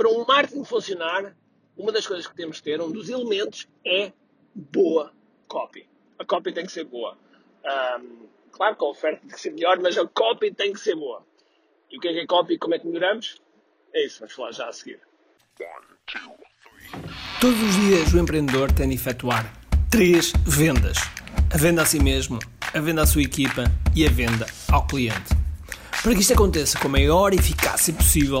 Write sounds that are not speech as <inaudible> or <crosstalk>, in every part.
para um marketing funcionar, uma das coisas que temos que ter, um dos elementos, é boa copy. A copy tem que ser boa. Um, claro que a oferta tem que ser melhor, mas a copy tem que ser boa. E o que é que é copy e como é que melhoramos? É isso, vamos falar já a seguir. Todos os dias o empreendedor tem de efetuar três vendas: a venda a si mesmo, a venda à sua equipa e a venda ao cliente. Para que isto aconteça com a maior eficácia possível,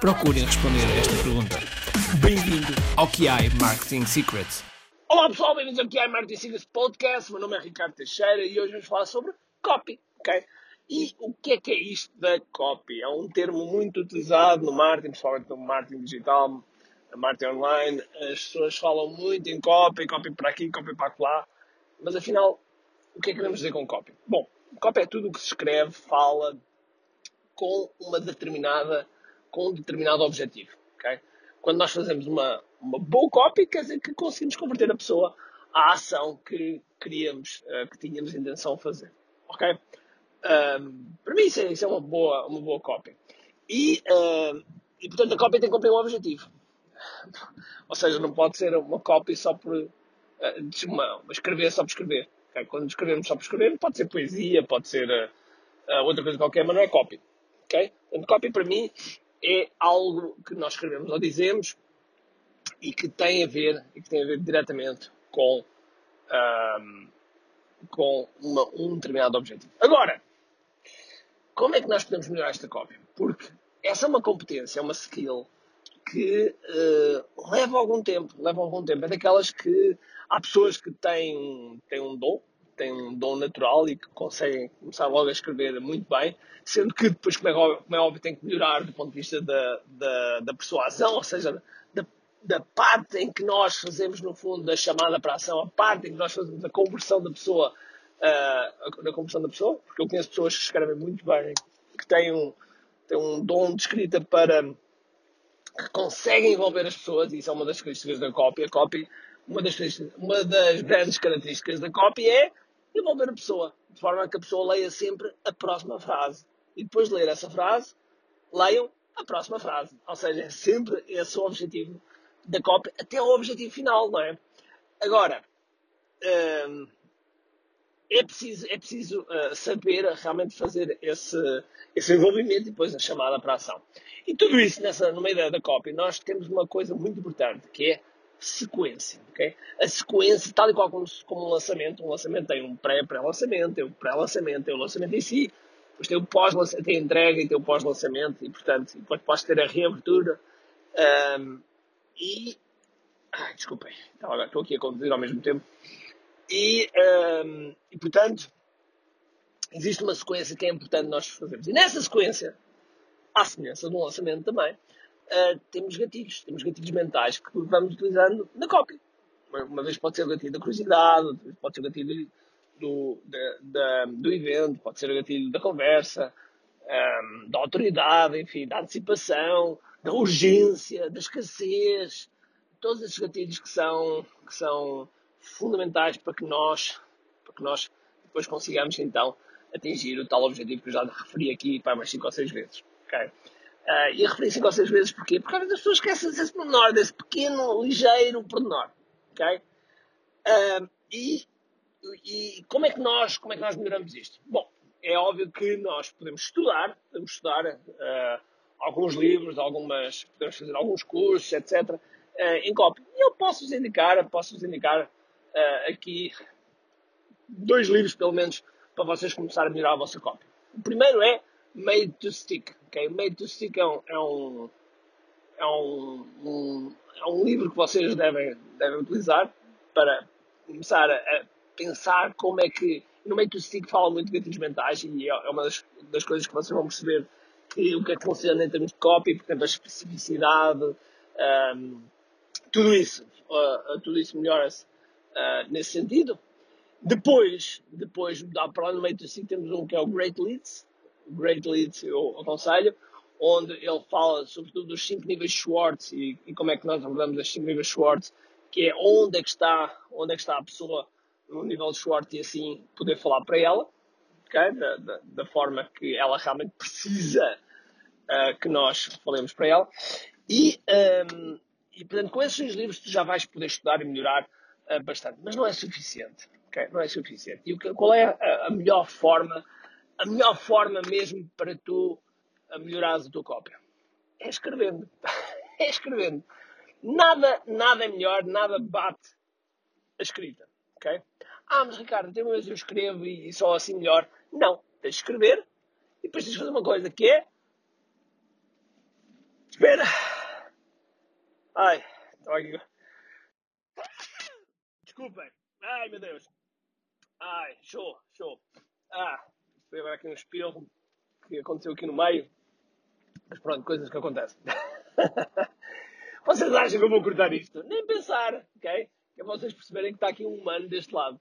procurem responder a esta pergunta. Bem-vindo ao QI Marketing Secrets. Olá pessoal, bem-vindos ao QI Marketing Secrets Podcast. Meu nome é Ricardo Teixeira e hoje vamos falar sobre copy, ok? E o que é que é isto da copy? É um termo muito utilizado no marketing, principalmente no marketing digital, a marketing online, as pessoas falam muito em copy, copy para aqui, copy para lá, mas afinal, o que é que queremos dizer com copy? Bom, copy é tudo o que se escreve, fala com uma determinada, com um determinado objetivo, ok? Quando nós fazemos uma, uma boa copy, quer dizer que conseguimos converter a pessoa à ação que queríamos, uh, que tínhamos intenção de fazer, ok? Um, para mim isso é, isso é, uma, boa, uma boa copy. E, e portanto a copy tem que cumprir um objetivo. <laughs> Ou seja, não pode ser uma copy só por. Uh, uma, escrever só por escrever. Okay? Quando escrevemos só por escrever, pode ser poesia, pode ser uh, outra coisa qualquer, mas não é copy. Okay? Portanto, copy para mim é algo que nós escrevemos ou dizemos e que tem a ver, e que tem a ver diretamente com, um, com uma, um determinado objetivo. Agora, como é que nós podemos melhorar esta copy? Porque essa é uma competência, é uma skill que uh, leva algum tempo, leva algum tempo. É daquelas que há pessoas que têm, têm um dom, têm um dom natural e que conseguem começar logo a escrever muito bem, sendo que depois, como é óbvio, como é óbvio tem que melhorar do ponto de vista da, da, da persuasão, ou seja, da, da parte em que nós fazemos, no fundo, da chamada para a ação, a parte em que nós fazemos a conversão da pessoa, uh, conversão da pessoa, porque eu conheço pessoas que escrevem muito bem, que têm um, têm um dom de escrita para que conseguem envolver as pessoas, e isso é uma das características da copy. A copy, uma das, uma das grandes características da copy é envolver a pessoa, de forma que a pessoa leia sempre a próxima frase. E depois de ler essa frase, leiam a próxima frase. Ou seja, é sempre esse o objetivo da copy, até o objetivo final, não é? Agora, hum, é preciso, é preciso uh, saber realmente fazer esse, esse envolvimento e depois a chamada para a ação. E tudo isso nessa, no meio da, copy, nós temos uma coisa muito importante, que é sequência. Okay? A sequência, tal e qual como, como um lançamento, um lançamento tem um pré-pré-lançamento, tem um pré-lançamento, tem o um lançamento em si, depois tem o pós-lançamento, tem a entrega e tem o pós-lançamento, e portanto, depois pode ter a reabertura. Um, e. Ai, desculpem, estou aqui a conduzir ao mesmo tempo. E, um, e, portanto, existe uma sequência que é importante nós fazermos. E nessa sequência, à semelhança do lançamento também, uh, temos gatilhos. Temos gatilhos mentais que vamos utilizando na cópia. Uma vez pode ser o gatilho da curiosidade, pode ser o gatilho do, da, da, do evento, pode ser o gatilho da conversa, um, da autoridade, enfim, da antecipação, da urgência, da escassez. Todos esses gatilhos que são, que são fundamentais para que nós, para que nós depois consigamos então atingir o tal objetivo que eu já referi aqui para mais 5 ou 6 vezes. Okay? Uh, e eu referi 5 ou 6 vezes porquê? Porque às vezes as pessoas esquecem desse pormenor, desse pequeno, ligeiro pormenor. Okay? Uh, e, e como, é que nós, como é que nós melhoramos isto? Bom, é óbvio que nós podemos estudar, podemos estudar uh, alguns livros, algumas, podemos fazer alguns cursos, etc., uh, em copy. E eu posso-vos indicar, posso-vos indicar uh, aqui dois livros, pelo menos, para vocês começarem a melhorar a vossa cópia. O primeiro é Made to Stick. Okay? Made to Stick é um, é um, é um, é um livro que vocês devem, devem utilizar para começar a, a pensar como é que. No Made to Stick fala muito de gatilhos mentais e é, é uma das, das coisas que vocês vão perceber que o que é que funciona em termos de copy, portanto, a especificidade, um, tudo isso, uh, tudo isso melhora-se uh, nesse sentido. Depois, depois para lá no meio do 5 temos um que é o Great Leads. O Great Leads eu aconselho, onde ele fala sobretudo dos 5 níveis Schwartz e, e, como é que nós abordamos os 5 níveis Schwartz, que é onde é que está, onde é que está a pessoa no nível de Schwartz e assim poder falar para ela, okay? da, da, da forma que ela realmente precisa uh, que nós falemos para ela. E, um, ehm, e portanto, com esses livros tu já vais poder estudar e melhorar uh, bastante, mas não é suficiente. Okay? Não é suficiente. E qual é a, a, melhor forma, a melhor forma mesmo para tu melhorares a tua cópia? É escrevendo. <laughs> é escrevendo. Nada, nada é melhor, nada bate a escrita. Ok? Ah, mas Ricardo, tem uma vez eu escrevo e, só assim melhor. Não, tens de escrever e depois tens de fazer uma coisa que é. Espera! Ai, estava aqui. Desculpem. Ai, meu Deus. Ai, show, show. Ah, foi agora aqui um espirro que aconteceu aqui no meio. Mas pronto, coisas que acontecem. <laughs> vocês acham que eu vou cortar isto? Nem pensar, ok? Que é vocês perceberem que está aqui um humano deste lado.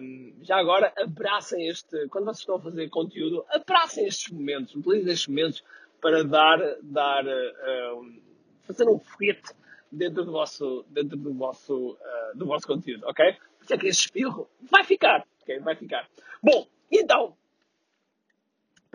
Um, já agora, abracem este. Quando vocês estão a fazer conteúdo, abracem estes momentos, utilizem estes momentos para dar. dar uh, fazer um foguete dentro do vosso, dentro do vosso, uh, do vosso conteúdo, ok? Porque é que esse espirro vai ficar, ok? Vai ficar. Bom,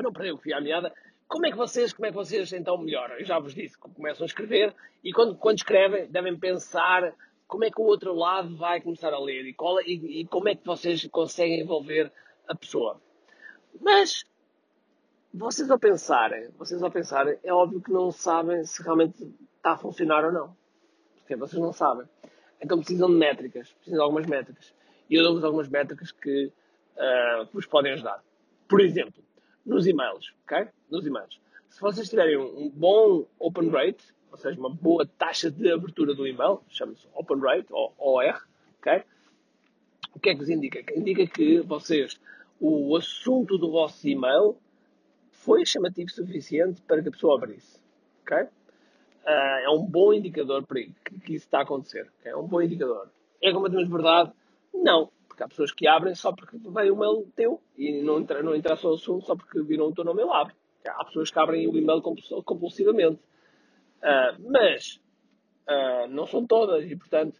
para não perder o fio à meada, como é que vocês, como é que vocês então melhoram? Eu já vos disse que começam a escrever e quando, quando escrevem devem pensar como é que o outro lado vai começar a ler e, qual, e, e como é que vocês conseguem envolver a pessoa. Mas vocês ao pensarem, vocês ao pensarem, é óbvio que não sabem se realmente está a funcionar ou não. Porque vocês não sabem. Então precisam de métricas, precisam de algumas métricas. E eu dou-vos algumas métricas que, uh, que vos podem ajudar. Por exemplo, nos e-mails, ok? Nos e-mails. Se vocês tiverem um bom open rate, ou seja, uma boa taxa de abertura do e-mail, chama-se open rate, ou OR, ok? O que é que vos indica? Indica que vocês, o assunto do vosso e-mail foi chamativo suficiente para que a pessoa abrisse, ok? Uh, é um bom indicador para que, que isso está a acontecer. Okay? É um bom indicador. É completamente verdade? Não. Porque há pessoas que abrem só porque veio o mail teu e não, entra, não interessa o assunto só porque viram o teu nome e lá abre. Há pessoas que abrem o e-mail compulsivamente. Uh, mas uh, não são todas e, portanto,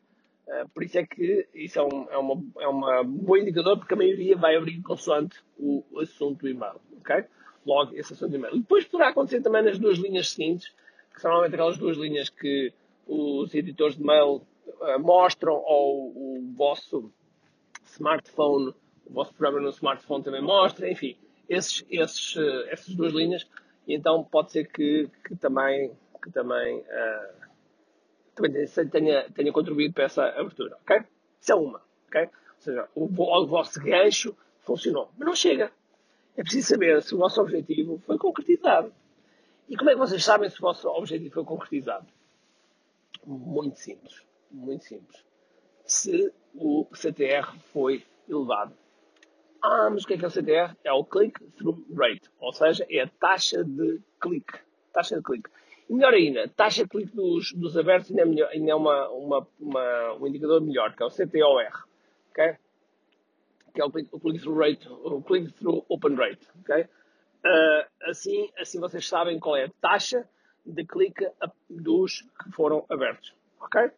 uh, por isso é que isso é um, é, uma, é uma bom indicador porque a maioria vai abrir consoante o, o assunto do e-mail. Okay? Logo, esse assunto do e-mail. E depois poderá acontecer também nas duas linhas seguintes que são normalmente aquelas duas linhas que os editores de mail mostram ou o vosso smartphone, o vosso programa no smartphone também mostra, enfim, esses, esses, uh, essas duas linhas. E então pode ser que, que também, que também, uh, também tenha, tenha contribuído para essa abertura, ok? Isso é uma, ok? Ou seja, o, o vosso gancho funcionou, mas não chega. É preciso saber se o vosso objetivo foi concretizado. E como é que vocês sabem se o vosso objetivo foi concretizado? Muito simples. Muito simples. Se o CTR foi elevado. Ah, mas o que é que é o CTR? É o click-through rate, ou seja, é a taxa de clique. Taxa de clique. E melhor ainda, taxa de clique dos, dos abertos ainda é, melhor, ainda é uma, uma, uma, um indicador melhor, que é o CTOR. Okay? Que é o click-through rate, o click-through open rate. Okay? Uh, assim, assim vocês sabem qual é a taxa de clique dos que foram abertos. Ok?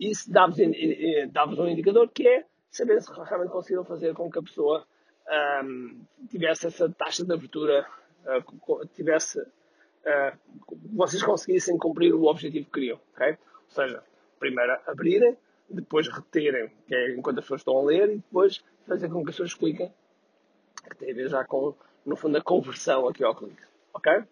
Isso dá-vos dá um indicador que é saber se realmente conseguiram fazer com que a pessoa um, tivesse essa taxa de abertura, uh, tivesse, uh, vocês conseguissem cumprir o objetivo que queriam. Okay? Ou seja, primeiro abrirem, depois reterem, que é enquanto as pessoas estão a ler, e depois fazer com que as pessoas cliquem, que tem a ver já com no fundo, a conversão aqui ao clique. Ok?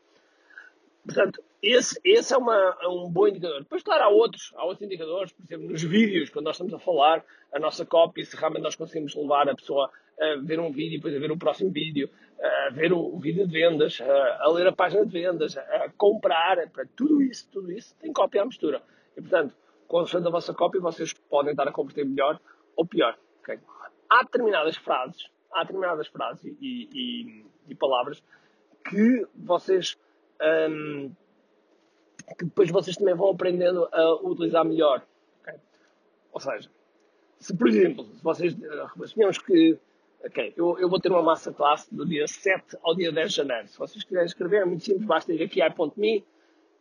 Portanto, esse, esse é, uma, é, um bom indicador. Depois, claro, há outros, há outros indicadores, por exemplo, nos vídeos, quando nós estamos a falar, a nossa cópia, se realmente nós conseguimos levar a pessoa a ver um vídeo, depois a ver o próximo vídeo, a ver o, o vídeo de vendas, a, a, ler a página de vendas, a, a comprar, para tudo isso, tudo isso tem cópia à mistura. E, portanto, consoante a vossa cópia, vocês podem estar a converter melhor ou pior. Okay? Há determinadas frases, há determinadas frases e, e e palavras que vocês um, que depois vocês também vão aprendendo a utilizar melhor. Okay? Ou seja, se por exemplo, se vocês assumimos que ok, eu, eu vou ter uma massa classe do dia 7 ao dia 10 de janeiro. Se vocês quiserem escrever, é muito simples, basta ir aqui a i.me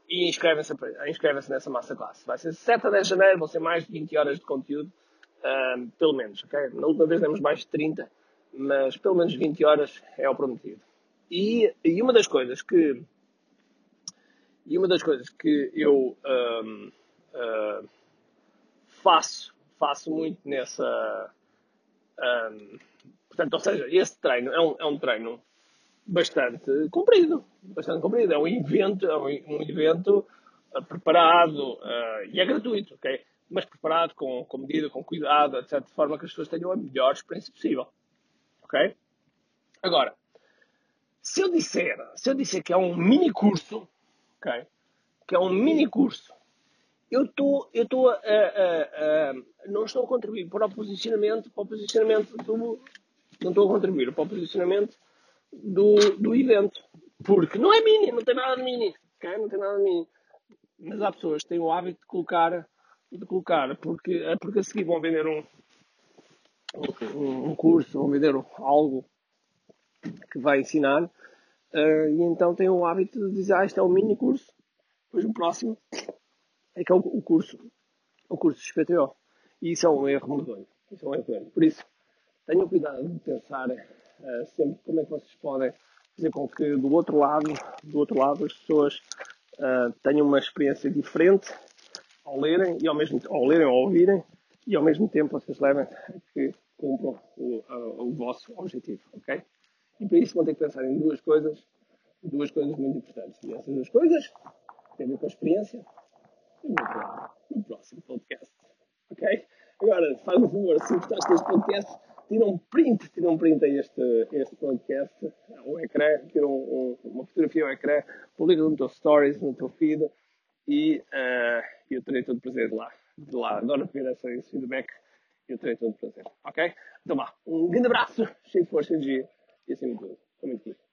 e inscrevem-se inscrevem nessa massa classe. Vai ser 7 a 10 de janeiro, vão ser mais de 20 horas de conteúdo, um, pelo menos. Okay? Na última vez demos mais de 30, mas pelo menos 20 horas é o prometido. E, e uma das coisas que e uma das coisas que eu um, uh, faço, faço muito nessa. Um, portanto, ou seja, esse treino é um, é um treino bastante comprido. Bastante comprido. É um evento, é um, evento uh, preparado uh, e é gratuito, ok? Mas preparado com, com medida, com cuidado, etc. De forma que as pessoas tenham a melhor experiência possível. Ok? Agora, se eu disser, se eu disser que é um mini curso, ok? Que é um mini curso. Eu estou, eu estou a, a, a, não estou a contribuir para o posicionamento, para o posicionamento do, não estou a contribuir para o posicionamento do, do evento, porque não é mini, não tem nada de mini, ok? Não tem nada de mini. Mas há pessoas que têm o hábito de colocar, de colocar, porque, porque a seguir vão vender um, um, um curso, vão vender algo que vai ensinar, uh, e então têm o hábito de dizer, ah, isto é um mini curso, depois o próximo é que é o, o curso, o curso XPTO. E isso é um erro medonho. Isso é um erro. Por isso, tenham cuidado de pensar uh, sempre como é que vocês podem fazer com que do outro lado, do outro lado as pessoas uh, tenham uma experiência diferente ao lerem e ao mesmo ao lerem ou ouvirem e ao mesmo tempo vocês levem que cumpram o, o vosso objetivo, ok? E para isso vão ter que pensar em duas coisas, duas coisas muito importantes. E essas duas coisas têm a ver com a experiência e no próximo podcast. Ok? Agora, faz um favor, se gostaste deste podcast, tira um print, tira um print a este, este podcast, um ecrã, tira um, um, uma fotografia ao ecrã, publica no teu stories, no teu feed e uh, eu terei todo o prazer de lá. De lá. Adoro ver esse feedback eu terei todo o prazer. Ok? Então vá, um grande abraço, cheio de força e energia e tudo, com muito